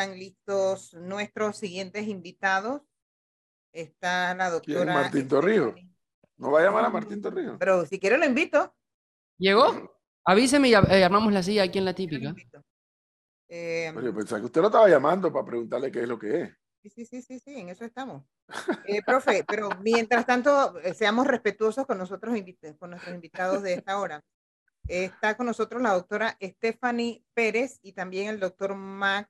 están listos nuestros siguientes invitados. Está la doctora. Martín Torrijos. No va a llamar a Martín Torrijos. Pero si quiere lo invito. ¿Llegó? Avíseme y eh, armamos la silla aquí en la típica. Eh, Oye, pensaba que usted lo estaba llamando para preguntarle qué es lo que es. Sí, sí, sí, sí, en eso estamos. Eh, profe, pero mientras tanto, eh, seamos respetuosos con nosotros, con nuestros invitados de esta hora. Está con nosotros la doctora Stephanie Pérez y también el doctor Mac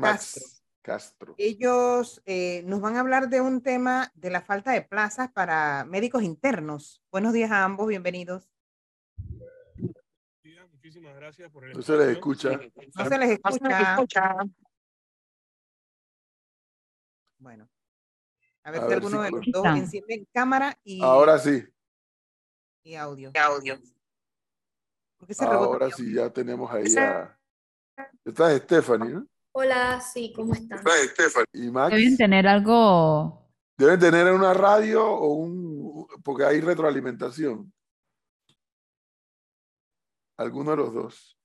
Castro. Castro. Ellos eh, nos van a hablar de un tema de la falta de plazas para médicos internos. Buenos días a ambos, bienvenidos. Muchísimas gracias por el No se les escucha. No se les escucha. Bueno. A ver A si ver alguno si de los dos enciende cámara y, Ahora sí. y audio. audio. ¿Por qué se rebota Ahora sí, ya tenemos ahí a. Esta es Stephanie, ¿no? Hola, sí, ¿cómo están? es Stephanie. Y Max. Deben tener algo. Deben tener una radio o un. Porque hay retroalimentación. Alguno de los dos.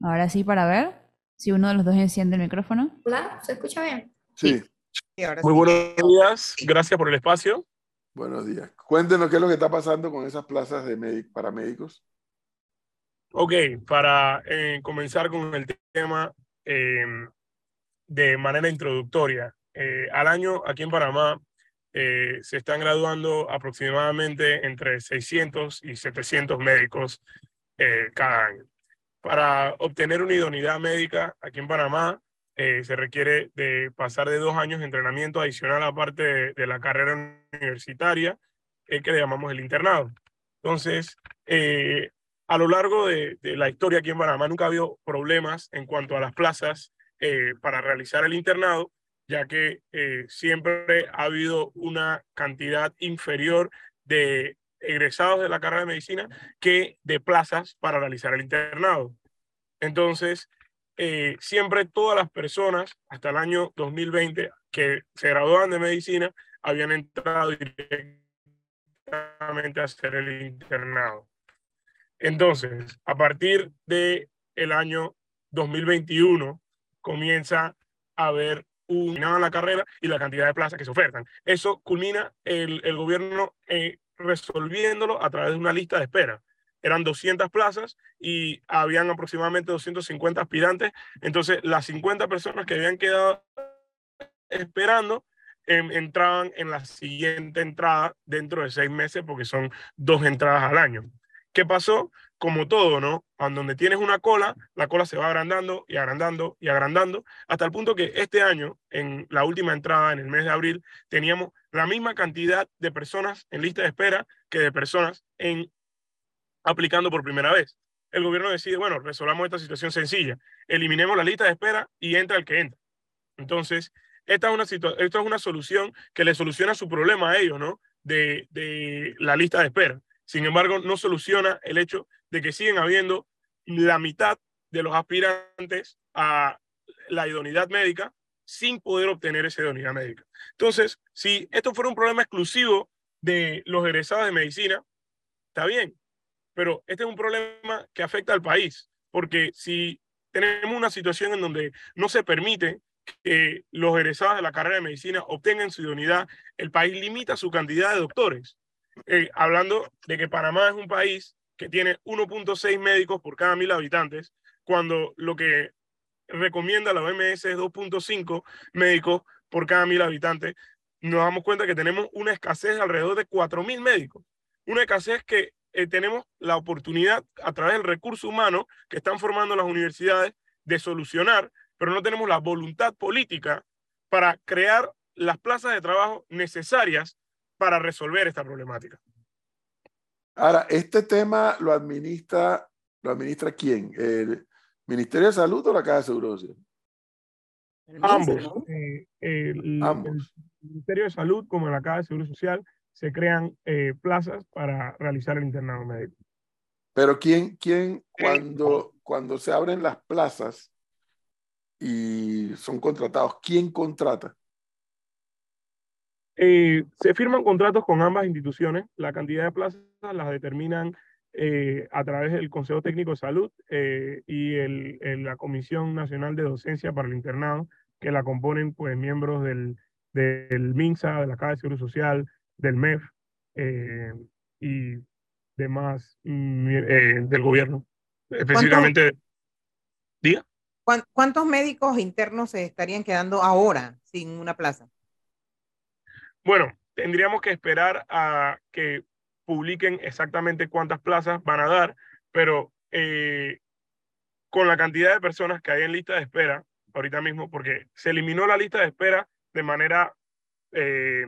Ahora sí, para ver si uno de los dos enciende el micrófono. Hola, ¿se escucha bien? Sí. Sí, ahora Muy sí. buenos días, gracias por el espacio. Buenos días. Cuéntenos qué es lo que está pasando con esas plazas de médic- paramédicos. Ok, para eh, comenzar con el tema eh, de manera introductoria. Eh, al año aquí en Panamá eh, se están graduando aproximadamente entre 600 y 700 médicos eh, cada año. Para obtener una idoneidad médica aquí en Panamá eh, se requiere de pasar de dos años de entrenamiento adicional aparte de, de la carrera universitaria, que le llamamos el internado. Entonces, eh, a lo largo de, la historia aquí en Panamá nunca ha habido problemas en cuanto a las plazas eh, para realizar el internado, ya que eh, siempre ha habido una cantidad inferior de egresados de la carrera de medicina que de plazas para realizar el internado. Entonces, eh, siempre todas las personas hasta el año 2020 que se graduaban de medicina habían entrado directamente a hacer el internado. Entonces, a partir del el año 2021 comienza a haber un la carrera y la cantidad de plazas que se ofertan. Eso culmina el, el gobierno eh, resolviéndolo a través de una lista de espera. Eran 200 plazas y habían aproximadamente 250 aspirantes. Entonces, las 50 personas que habían quedado esperando em, entraban en la siguiente entrada dentro de seis meses porque son dos entradas al año. ¿Qué pasó? Como todo, ¿no? Cuando donde tienes una cola, la cola se va agrandando y agrandando y agrandando, hasta el punto que este año, en la última entrada, en el mes de abril, teníamos la misma cantidad de personas en lista de espera que de personas en aplicando por primera vez. El gobierno decide, bueno, resolvamos esta situación sencilla, eliminemos la lista de espera y entra el que entra. Entonces, esta es una, esta es una solución que le soluciona su problema a ellos, ¿no? De, de la lista de espera. Sin embargo, no soluciona el hecho de que siguen habiendo la mitad de los aspirantes a la idoneidad médica sin poder obtener esa idoneidad médica. Entonces, si esto fuera un problema exclusivo de los egresados de medicina, está bien, pero este es un problema que afecta al país, porque si tenemos una situación en donde no se permite que los egresados de la carrera de medicina obtengan su idoneidad, el país limita su cantidad de doctores. Eh, hablando de que Panamá es un país que tiene 1.6 médicos por cada mil habitantes, cuando lo que recomienda la OMS es 2.5 médicos por cada mil habitantes, nos damos cuenta que tenemos una escasez de alrededor de 4.000 médicos. Una escasez que eh, tenemos la oportunidad a través del recurso humano que están formando las universidades de solucionar, pero no tenemos la voluntad política para crear las plazas de trabajo necesarias para resolver esta problemática. Ahora, este tema lo administra, ¿lo administra quién? ¿El Ministerio de Salud o la Caja de Seguro Social? Ambos, eh, el, Ambos. el Ministerio de Salud como la Caja de Seguro Social, se crean eh, plazas para realizar el internado médico. Pero quién, quién cuando, cuando se abren las plazas y son contratados, ¿quién contrata? Eh, se firman contratos con ambas instituciones, la cantidad de plazas las determinan eh, a través del Consejo Técnico de Salud eh, y el, el- la Comisión Nacional de Docencia para el Internado, que la componen pues miembros del, del MINSA, de la Caja de Seguro Social, del MEF eh, y demás mm, del gobierno. Específicamente, diga. ¿Cuán- ¿Cuántos médicos internos se estarían quedando ahora sin una plaza? Bueno, tendríamos que esperar a que publiquen exactamente cuántas plazas van a dar, pero eh, con la cantidad de personas que hay en lista de espera ahorita mismo, porque se eliminó la lista de espera de manera eh,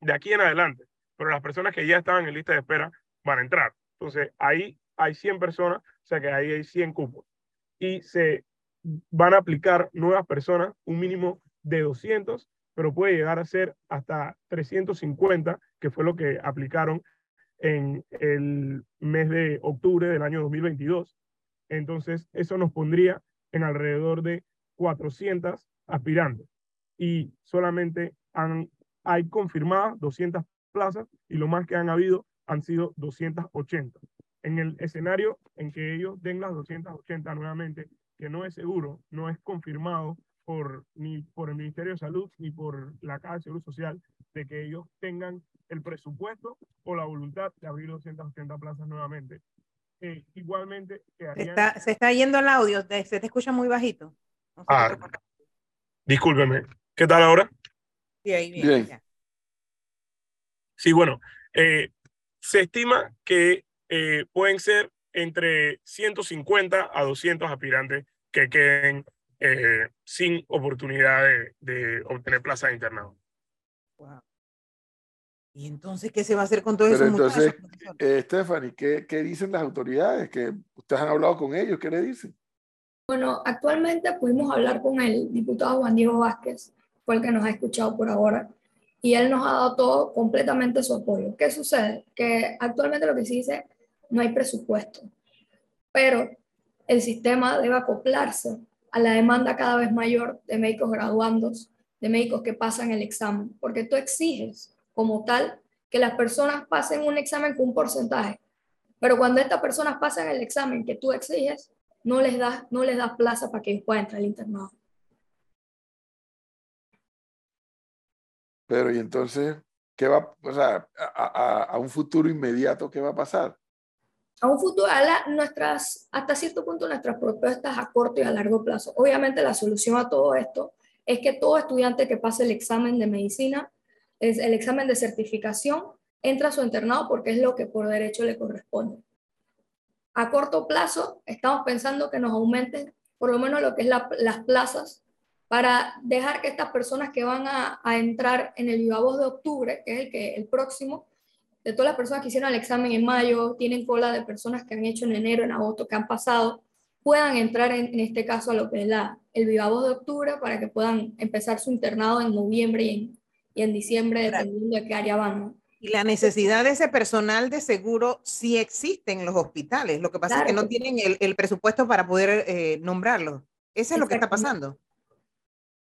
de aquí en adelante, pero las personas que ya estaban en lista de espera van a entrar. Entonces, ahí hay 100 personas, o sea que ahí hay 100 cupos. Y se van a aplicar nuevas personas, un mínimo de 200 pero puede llegar a ser hasta 350, que fue lo que aplicaron en el mes de octubre del año 2022. Entonces, eso nos pondría en alrededor de 400 aspirantes. Y solamente han, hay confirmadas 200 plazas y lo más que han habido han sido 280. En el escenario en que ellos den las 280 nuevamente, que no es seguro, no es confirmado por, ni por el Ministerio de Salud ni por la Caja de Seguro Social de que ellos tengan el presupuesto o la voluntad de abrir 280 plazas nuevamente. Eh, igualmente, Se quedarían- está, se está yendo el audio, se te escucha muy bajito. No sé Ah, qué discúlpeme, ¿qué tal ahora? Sí, ahí bien, Bien. ya. Sí, bueno, eh, se estima que eh, pueden ser entre 150 a 200 aspirantes que queden eh, sin oportunidad de, de obtener plaza de internado. Wow. ¿Y entonces qué se va a hacer con esos muchachos, entonces, eh, Stephanie, ¿qué, ¿qué dicen las autoridades? Que ustedes han hablado con ellos, ¿qué le dicen? Bueno, actualmente pudimos hablar con el diputado Juan Diego Vázquez, fue el que nos ha escuchado por ahora, y él nos ha dado todo completamente su apoyo. ¿Qué sucede? Que actualmente lo que se dice, no hay presupuesto, pero el sistema debe acoplarse a la demanda cada vez mayor de médicos graduandos, de médicos que pasan el examen, porque tú exiges como tal que las personas pasen un examen con un porcentaje, pero cuando estas personas pasan el examen que tú exiges, no les das no les das plaza para que puedan entrar al internado. Pero y entonces, ¿qué va, o sea, a, a- a un futuro inmediato, qué va a pasar? A un futuro, a la- nuestras, hasta cierto punto, nuestras propuestas a corto y a largo plazo. Obviamente, la solución a todo esto es que todo estudiante que pase el examen de medicina, es el examen de certificación, entra a su internado porque es lo que por derecho le corresponde. A corto plazo, estamos pensando que nos aumenten por lo menos lo que es la- las plazas para dejar que estas personas que van a, a entrar en el Viva Voz de octubre, que es el, que, el próximo, de todas las personas que hicieron el examen en mayo, tienen cola de personas que han hecho en enero, en agosto, que han pasado, puedan entrar en, en este caso a lo que es la, el Viva Voz de octubre para que puedan empezar su internado en noviembre y en, y en diciembre, dependiendo de qué área van. ¿no? Y la necesidad de ese personal de seguro sí existe en los hospitales. Lo que pasa es que no tienen el, el presupuesto para poder eh, nombrarlo. Eso es lo que está pasando.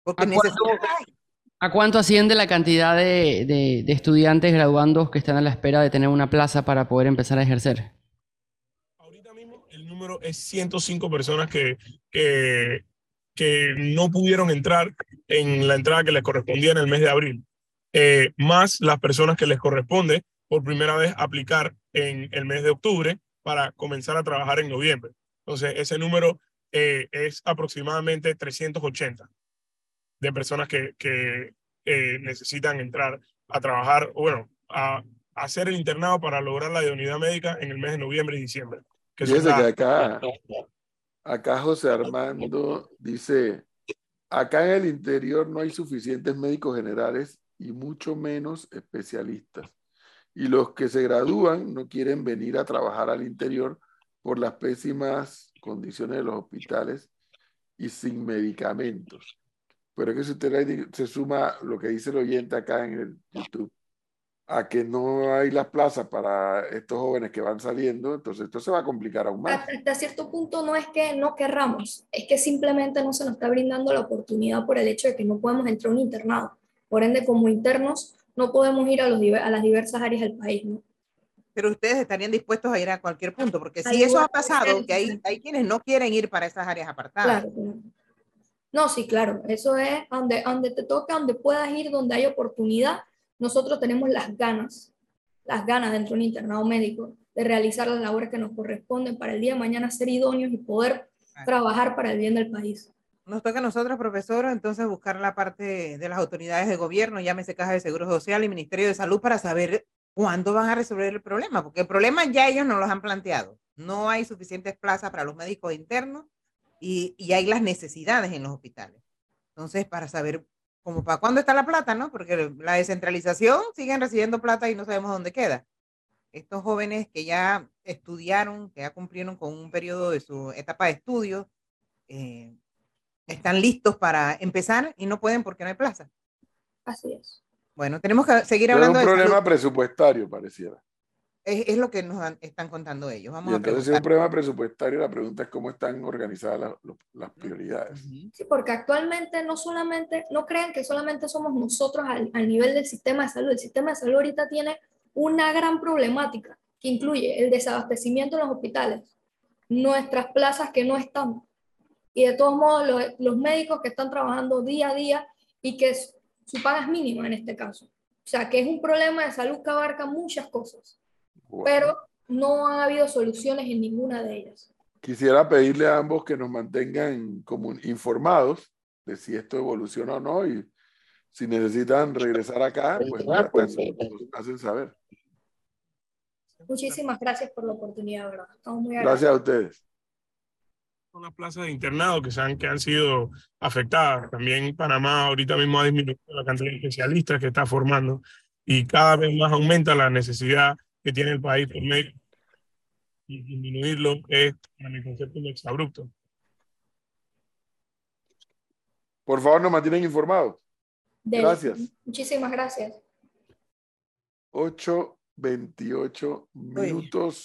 Porque ¿A cuánto- necesidad hay. ¿A cuánto asciende la cantidad de, estudiantes graduandos que están a la espera de tener una plaza para poder empezar a ejercer? Ahorita mismo el número es 105 personas que, que, que no pudieron entrar en la entrada que les correspondía en el mes de abril, eh, más las personas que les corresponde por primera vez aplicar en el mes de octubre para comenzar a trabajar en noviembre. Entonces, ese número eh, es aproximadamente 380 de personas que, que eh, necesitan entrar a trabajar, bueno, a, a hacer el internado para lograr la idoneidad médica en el mes de noviembre y diciembre. que Fíjese que acá, acá José Armando dice, acá en el interior no hay suficientes médicos generales y mucho menos especialistas. Y los que se gradúan no quieren venir a trabajar al interior por las pésimas condiciones de los hospitales y sin medicamentos. Pero es que si usted le- se suma lo que dice el oyente acá en el YouTube, a que no hay las plazas para estos jóvenes que van saliendo, entonces esto se va a complicar aún más. Hasta, cierto punto no es que no querramos, es que simplemente no se nos está brindando la oportunidad por el hecho de que no podemos entrar a un internado. Por ende, como internos, no podemos ir a, los, a las diversas áreas del país. ¿no? Pero ustedes estarían dispuestos a ir a cualquier punto, porque si eso igual ha pasado, que hay, hay quienes no quieren ir para esas áreas apartadas. Claro, claro. No, sí, claro. Eso es donde, donde te toca, donde puedas ir, donde hay oportunidad. Nosotros tenemos las ganas, las ganas dentro de un internado médico de realizar las labores que nos corresponden para el día de mañana ser idóneos y poder Claro. trabajar para el bien del país. Nos toca a nosotros, profesor, entonces buscar la parte de las autoridades de gobierno, llámese Caja de Seguro Social y Ministerio de Salud, para saber cuándo van a resolver el problema, porque el problema ya ellos nos los han planteado. No hay suficientes plazas para los médicos internos y, y hay las necesidades en los hospitales. Entonces, para saber como para cuándo está la plata, ¿no? Porque la descentralización siguen recibiendo plata y no sabemos dónde queda. Estos jóvenes que ya estudiaron, que ya cumplieron con un periodo de su etapa de estudio, eh, están listos para empezar y no pueden porque no hay plaza. Así es. Bueno, tenemos que seguir Pero es un hablando de problema salud. presupuestario, pareciera. Es, es lo que nos han- están contando ellos. Vamos Y a entonces, si es un problema presupuestario, la pregunta es cómo están organizadas las, prioridades. Sí, porque actualmente no solamente, no crean que solamente somos nosotros al, al nivel del sistema de salud. El sistema de salud ahorita tiene una gran problemática que incluye el desabastecimiento en los hospitales, nuestras plazas que no están, y de todos modos los, los médicos que están trabajando día a día y que s- su paga es mínima en este caso. O sea, que es un problema de salud que abarca muchas cosas, Pero no han habido soluciones en ninguna de ellas. Quisiera pedirle a ambos que nos mantengan como informados de si esto evoluciona o no y si necesitan regresar acá, pues está, nos hacen saber. Muchísimas gracias por la oportunidad, ¿verdad? Estamos muy Gracias a ustedes. Son las plazas de internado que, se han, que han sido afectadas. También Panamá ahorita mismo ha disminuido la cantidad de especialistas que está formando y cada vez más aumenta la necesidad que tiene el país por médico. Y disminuirlo es, a mi concepto, un exabrupto. Por favor, nos mantienen informados. Del- Gracias. Muchísimas gracias. 8.28 minutos.